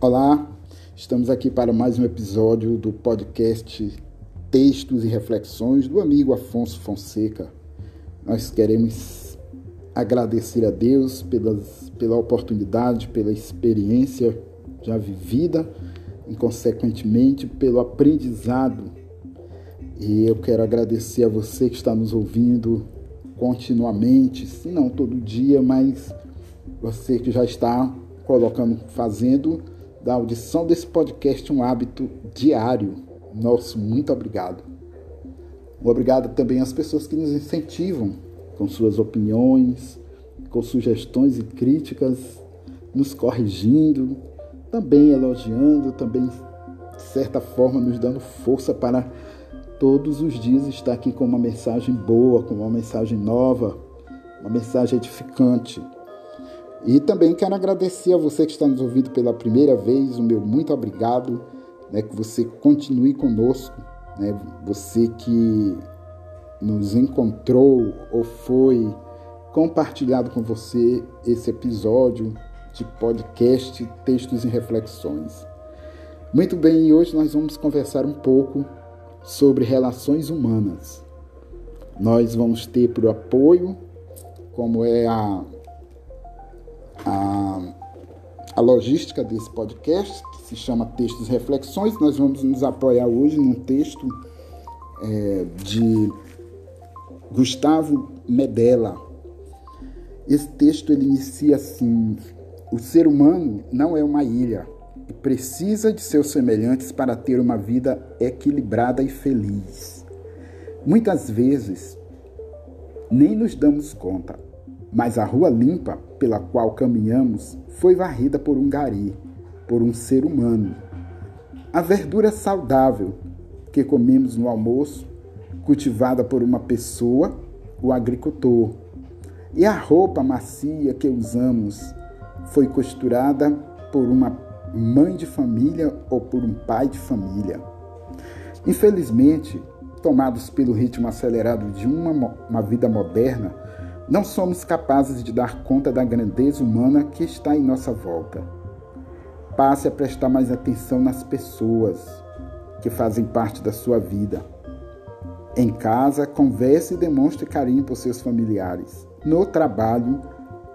Olá, estamos aqui para mais um episódio do podcast Textos e Reflexões do amigo Afonso Fonseca. Nós queremos agradecer a Deus pelas, pela oportunidade, pela experiência já vivida e, consequentemente, pelo aprendizado. E eu quero agradecer a você que está nos ouvindo continuamente, se não todo dia, mas você que já está colocando, fazendo da audição desse podcast um hábito diário. Nosso muito obrigado. obrigado também às pessoas que nos incentivam com suas opiniões, com sugestões e críticas, nos corrigindo, também elogiando, também de certa forma nos dando força para todos os dias estar aqui com uma mensagem boa, com uma mensagem nova, uma mensagem edificante. E também quero agradecer a você que está nos ouvindo pela primeira vez, o meu muito obrigado, né, que você continue conosco, né, você que nos encontrou ou foi compartilhado com você esse episódio de podcast Textos e Reflexões. Muito bem, hoje nós vamos conversar um pouco sobre relações humanas. Nós vamos ter por apoio, como é a a, a logística desse podcast, que se chama Textos e Reflexões. Nós vamos nos apoiar hoje num texto é, de Gustavo Medella. Esse texto ele inicia assim: o ser humano não é uma ilha e precisa de seus semelhantes para ter uma vida equilibrada e feliz. Muitas vezes nem nos damos conta mas a rua limpa pela qual caminhamos foi varrida por um gari, por um ser humano. A verdura saudável que comemos no almoço, cultivada por uma pessoa, o agricultor. E a roupa macia que usamos foi costurada por uma mãe de família ou por um pai de família. Infelizmente, tomados pelo ritmo acelerado de uma, uma vida moderna, não somos capazes de dar conta da grandeza humana que está em nossa volta. Passe a prestar mais atenção nas pessoas que fazem parte da sua vida. Em casa, converse e demonstre carinho por seus familiares. No trabalho,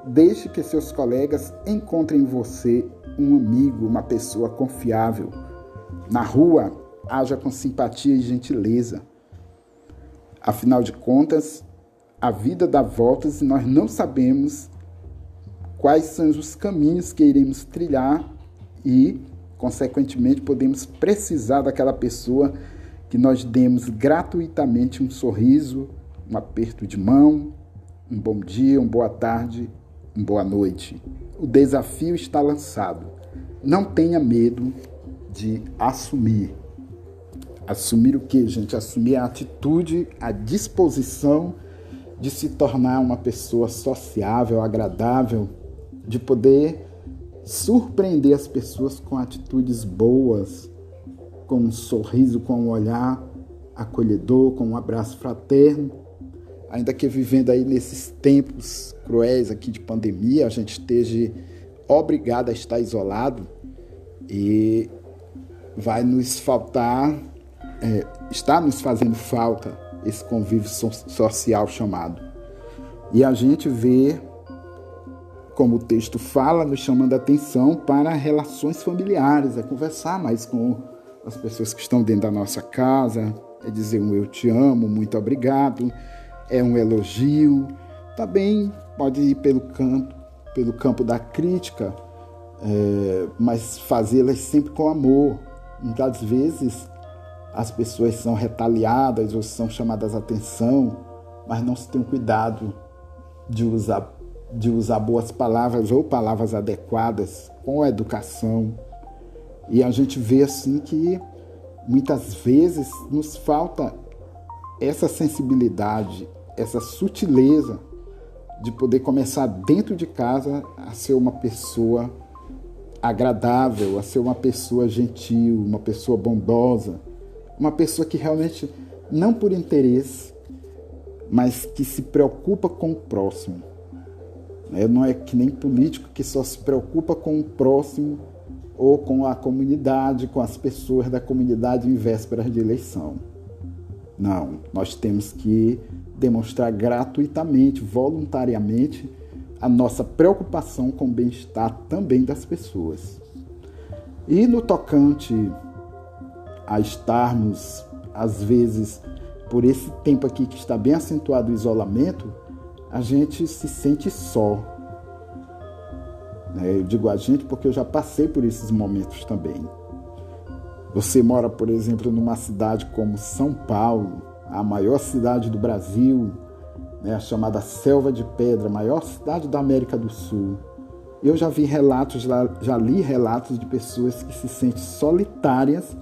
deixe que seus colegas encontrem em você um amigo, uma pessoa confiável. Na rua, haja com simpatia e gentileza. Afinal de contas, a vida dá voltas e nós não sabemos quais são os caminhos que iremos trilhar e, consequentemente, podemos precisar daquela pessoa que nós demos gratuitamente um sorriso, um aperto de mão, um bom dia, uma boa tarde, uma boa noite. O desafio está lançado. Não tenha medo de assumir. Assumir o que, gente? Assumir a atitude, a disposição de se tornar uma pessoa sociável, agradável, de poder surpreender as pessoas com atitudes boas, com um sorriso, com um olhar acolhedor, com um abraço fraterno. Ainda que vivendo aí nesses tempos cruéis aqui de pandemia, a gente esteja obrigado a estar isolado e vai nos faltar, é, está nos fazendo falta esse convívio social chamado. E a gente vê, como o texto fala, nos chamando a atenção para relações familiares, é conversar mais com as pessoas que estão dentro da nossa casa, é dizer um eu te amo, muito obrigado, é um elogio. Também pode ir pelo campo, pelo campo da crítica, é, mas fazê-las sempre com amor. Muitas vezes as pessoas são retaliadas ou são chamadas a atenção, mas não se tem cuidado de usar, de usar boas palavras ou palavras adequadas com a educação. E a gente vê assim que muitas vezes nos falta essa sensibilidade, essa sutileza de poder começar dentro de casa a ser uma pessoa agradável, a ser uma pessoa gentil, uma pessoa bondosa uma pessoa que realmente, não por interesse, mas que se preocupa com o próximo. Não é que nem político que só se preocupa com o próximo ou com a comunidade, com as pessoas da comunidade em vésperas de eleição. Não, nós temos que demonstrar gratuitamente, voluntariamente, a nossa preocupação com o bem-estar também das pessoas. E no tocante a estarmos, às vezes, por esse tempo aqui que está bem acentuado o isolamento, a gente se sente só. Né? Eu digo a gente porque eu já passei por esses momentos também. Você mora, por exemplo, numa cidade como São Paulo, a maior cidade do Brasil, né, a chamada Selva de Pedra, a maior cidade da América do Sul. Eu já vi relatos, já li relatos de pessoas que se sentem solitárias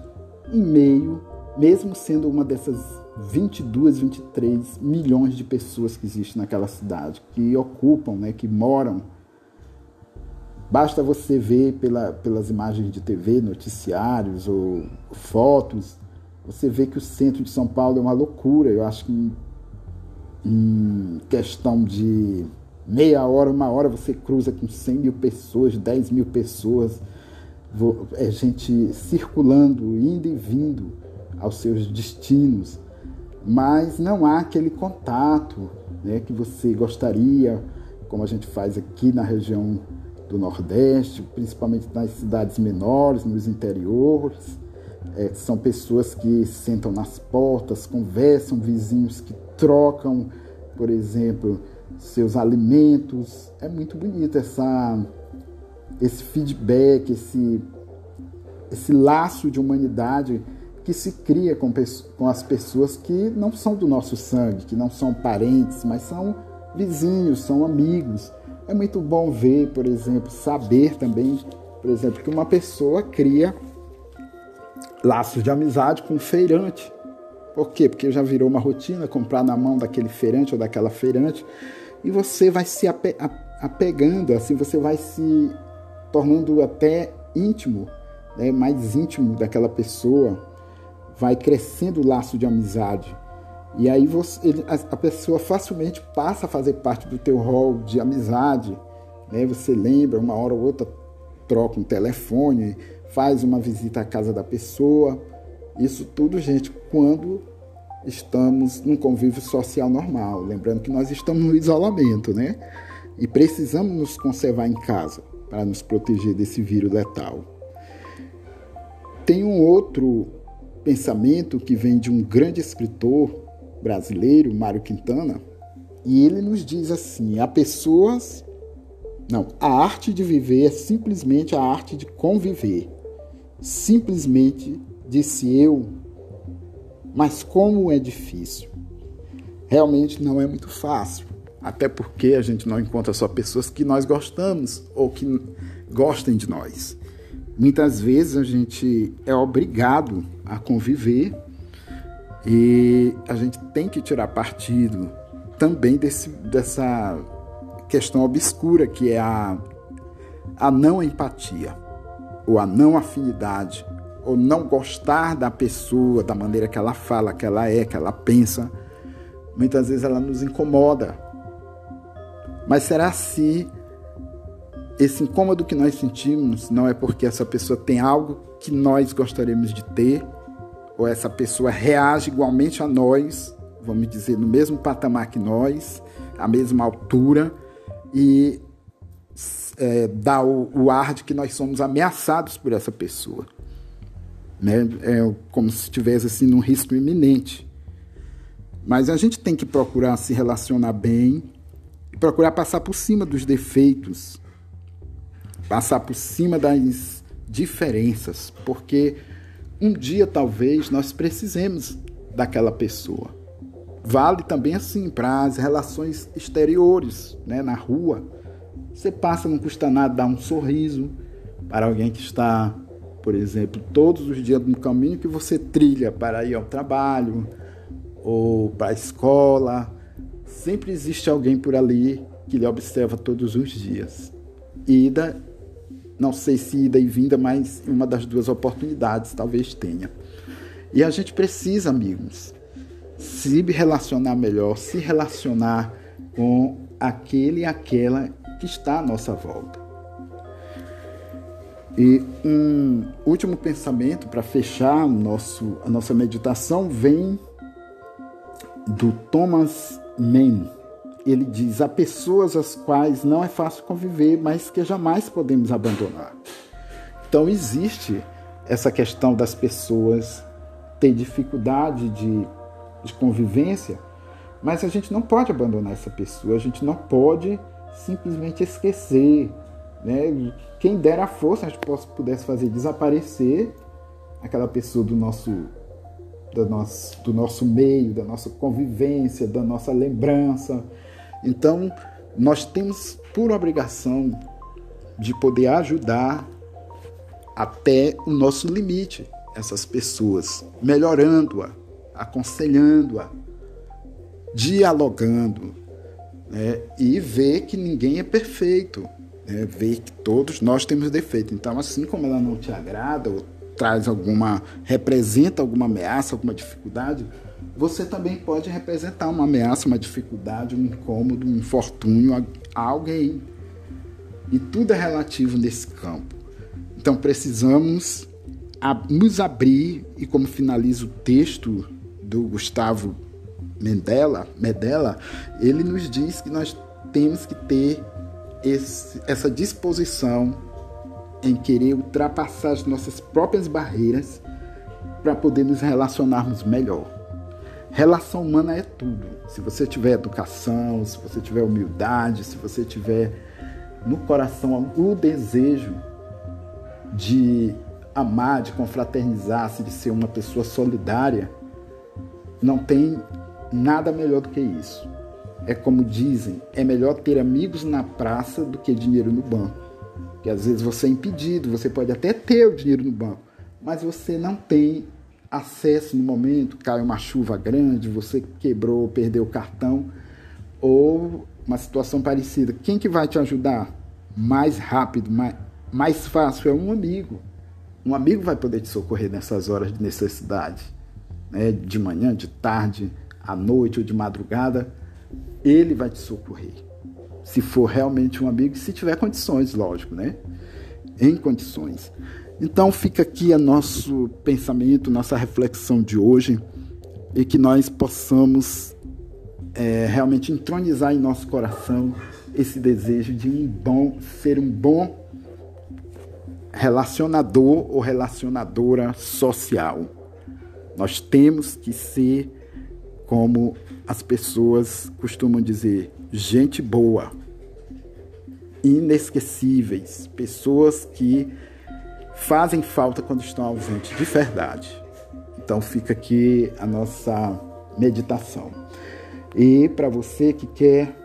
em meio, mesmo sendo uma dessas 22, 23 milhões de pessoas que existem naquela cidade, que ocupam, né, que moram. Basta você ver pela, pelas imagens de TV, noticiários ou fotos, você vê que o centro de São Paulo é uma loucura. Eu acho que em, em questão de meia hora, uma hora, você cruza com 100 mil pessoas, 10 mil pessoas, é gente circulando, indo e vindo aos seus destinos mas não há aquele contato né, que você gostaria, como a gente faz aqui na região do Nordeste, principalmente nas cidades menores, nos interiores. É, são pessoas que sentam nas portas, conversam, vizinhos que trocam, por exemplo, seus alimentos. É muito bonito essa, esse feedback, esse, esse laço de humanidade que se cria com, com as pessoas que não são do nosso sangue, que não são parentes, mas são vizinhos, são amigos. É muito bom ver, por exemplo, saber também, por exemplo, que uma pessoa cria laços de amizade com um feirante. Por quê? Porque já virou uma rotina comprar na mão daquele feirante ou daquela feirante e você vai se apegando, assim você vai se tornando até íntimo, né, mais íntimo daquela pessoa vai crescendo o laço de amizade. E aí você, ele, a, pessoa facilmente passa a fazer parte do teu rol de amizade. Né? Você lembra, uma hora ou outra troca um telefone, faz uma visita à casa da pessoa. Isso tudo, gente, quando estamos num convívio social normal. Lembrando que nós estamos no isolamento, né? E precisamos nos conservar em casa para nos proteger desse vírus letal. Tem um outro pensamento que vem de um grande escritor brasileiro, Mário Quintana, e ele nos diz assim: há pessoas. Não, a arte de viver é simplesmente a arte de conviver. Simplesmente, disse eu, mas como é difícil. Realmente não é muito fácil. Até porque a gente não encontra só pessoas que nós gostamos ou que gostem de nós. Muitas vezes a gente é obrigado a conviver e a gente tem que tirar partido também desse, dessa questão obscura que é a, a não empatia, ou a não afinidade, ou não gostar da pessoa, da maneira que ela fala, que ela é, que ela pensa. Muitas vezes ela nos incomoda. Mas será se esse incômodo que nós sentimos não é porque essa pessoa tem algo que nós gostaríamos de ter, ou essa pessoa reage igualmente a nós, vamos dizer, no mesmo patamar que nós, à mesma altura, e é, dá o, o, ar de que nós somos ameaçados por essa pessoa. Né? É como se estivesse assim, num risco iminente. Mas a gente tem que procurar se relacionar bem, procurar passar por cima dos defeitos passar por cima das diferenças, porque um dia talvez nós precisemos daquela pessoa. Vale também assim para as relações exteriores, né, na rua. Você passa, não custa nada dar um sorriso para alguém que está, por exemplo, todos os dias no caminho que você trilha para ir ao trabalho ou para a escola. Sempre existe alguém por ali que lhe observa todos os dias. Ida não sei se ida e vinda, mas uma das duas oportunidades talvez tenha. E a gente precisa, amigos, se relacionar melhor, se relacionar com aquele e aquela que está à nossa volta. E um último pensamento para fechar nosso, a nossa meditação vem do Thomas Mann. Ele diz: há pessoas as quais não é fácil conviver, mas que jamais podemos abandonar. Então existe essa questão das pessoas ter dificuldade de, de convivência, mas a gente não pode abandonar essa pessoa, a gente não pode simplesmente esquecer. Né? Quem dera a força a gente pudesse fazer desaparecer aquela pessoa do nosso, do nosso, do nosso meio, da nossa convivência, da nossa lembrança. Então, nós temos por obrigação de poder ajudar até o nosso limite essas pessoas, melhorando-a, aconselhando-a, dialogando, né? e ver que ninguém é perfeito, né? ver que todos nós temos defeito. Então, assim como ela não te agrada ou traz alguma, representa alguma ameaça, alguma dificuldade, você também pode representar uma ameaça, uma dificuldade, um incômodo, um infortúnio a alguém. E tudo é relativo nesse campo. Então precisamos nos abrir, e como finaliza o texto do Gustavo Mendela, Medella, ele nos diz que nós temos que ter esse, essa disposição em querer ultrapassar as nossas próprias barreiras para poder nos relacionarmos melhor. Relação humana é tudo. Se você tiver educação, se você tiver humildade, se você tiver no coração o desejo de amar, de confraternizar-se, de ser uma pessoa solidária, não tem nada melhor do que isso. É como dizem, é melhor ter amigos na praça do que dinheiro no banco. Que às vezes você é impedido, você pode até ter o dinheiro no banco, mas você não tem acesso no momento, cai uma chuva grande, você quebrou, perdeu o cartão, ou uma situação parecida. Quem que vai te ajudar mais rápido, mais, mais fácil? É um amigo. Um amigo vai poder te socorrer nessas horas de necessidade, né? de manhã, de tarde, à noite ou de madrugada. Ele vai te socorrer. Se for realmente um amigo, se tiver condições, lógico, né? Em condições. Então fica aqui a nosso pensamento, nossa reflexão de hoje e que nós possamos é, realmente entronizar em nosso coração esse desejo de um bom ser um bom relacionador ou relacionadora social. Nós temos que ser, como as pessoas costumam dizer, gente boa, inesquecíveis, pessoas que fazem falta quando estão ausentes de verdade. Então fica aqui a nossa meditação. E para você que quer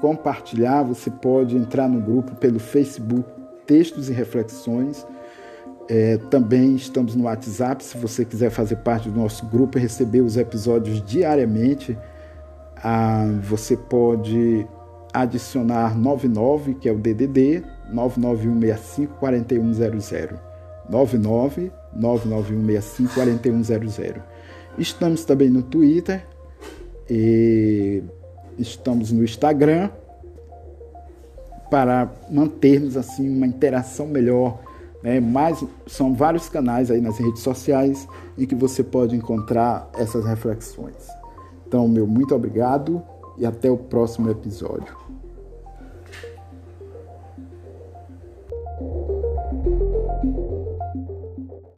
compartilhar, você pode entrar no grupo pelo Facebook textos e reflexões. É, também estamos no WhatsApp, se você quiser fazer parte do nosso grupo e receber os episódios diariamente, ah, você pode adicionar 99, que é o DDD, 99165 4100. 99 99165 4100. Estamos também no Twitter e estamos no Instagram para mantermos assim uma interação melhor. Né? Mas são vários canais aí nas redes sociais em que você pode encontrar essas reflexões. Então, meu muito obrigado e até o próximo episódio.